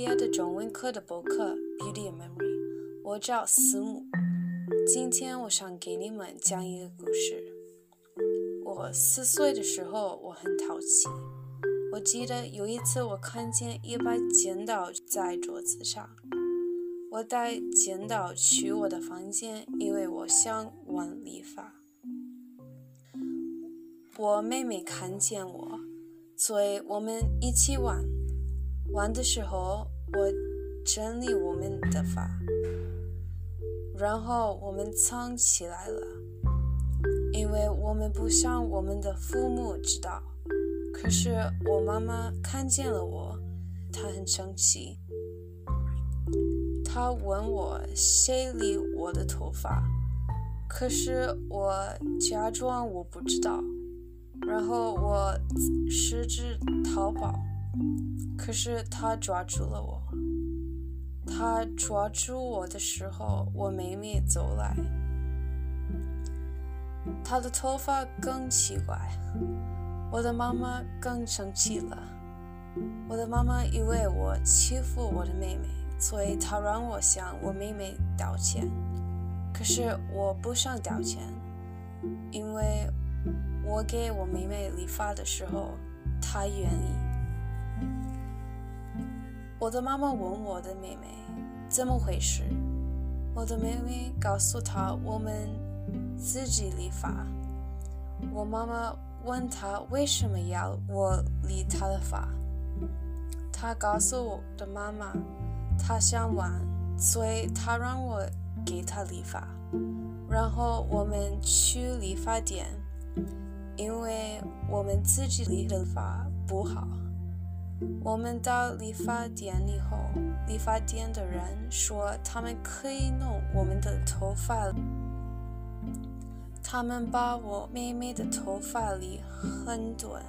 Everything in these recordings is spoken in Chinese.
业的中文课的博客《Beauty Memory》，我叫思慕。今天我想给你们讲一个故事。我四岁的时候，我很淘气。我记得有一次，我看见一把剪刀在桌子上，我带剪刀去我的房间，因为我想玩理发。我妹妹看见我，所以我们一起玩。玩的时候，我整理我们的发，然后我们藏起来了，因为我们不想我们的父母知道。可是我妈妈看见了我，她很生气，她问我谁理我的头发，可是我假装我不知道，然后我试着逃跑。可是他抓住了我。他抓住我的时候，我妹妹走来。他的头发更奇怪。我的妈妈更生气了。我的妈妈以为我欺负我的妹妹，所以她让我向我妹妹道歉。可是我不想道歉，因为我给我妹妹理发的时候，她愿意。我的妈妈问我的妹妹怎么回事，我的妹妹告诉她我们自己理发。我妈妈问她为什么要我理她的发，她告诉我的妈妈她想玩，所以她让我给她理发。然后我们去理发店，因为我们自己理的发不好。我们到理发店以后，理发店的人说他们可以弄我们的头发。他们把我妹妹的头发理很短，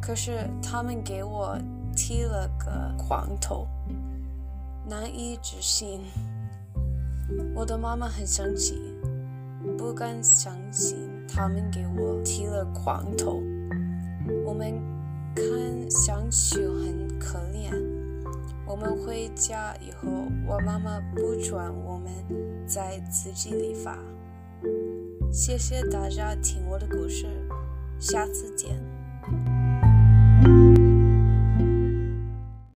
可是他们给我剃了个光头，难以置信。我的妈妈很生气，不敢相信他们给我剃了光头。我们。看上去很可怜。我们回家以后，我妈妈不准我们再自己理发。谢谢大家听我的故事，下次见。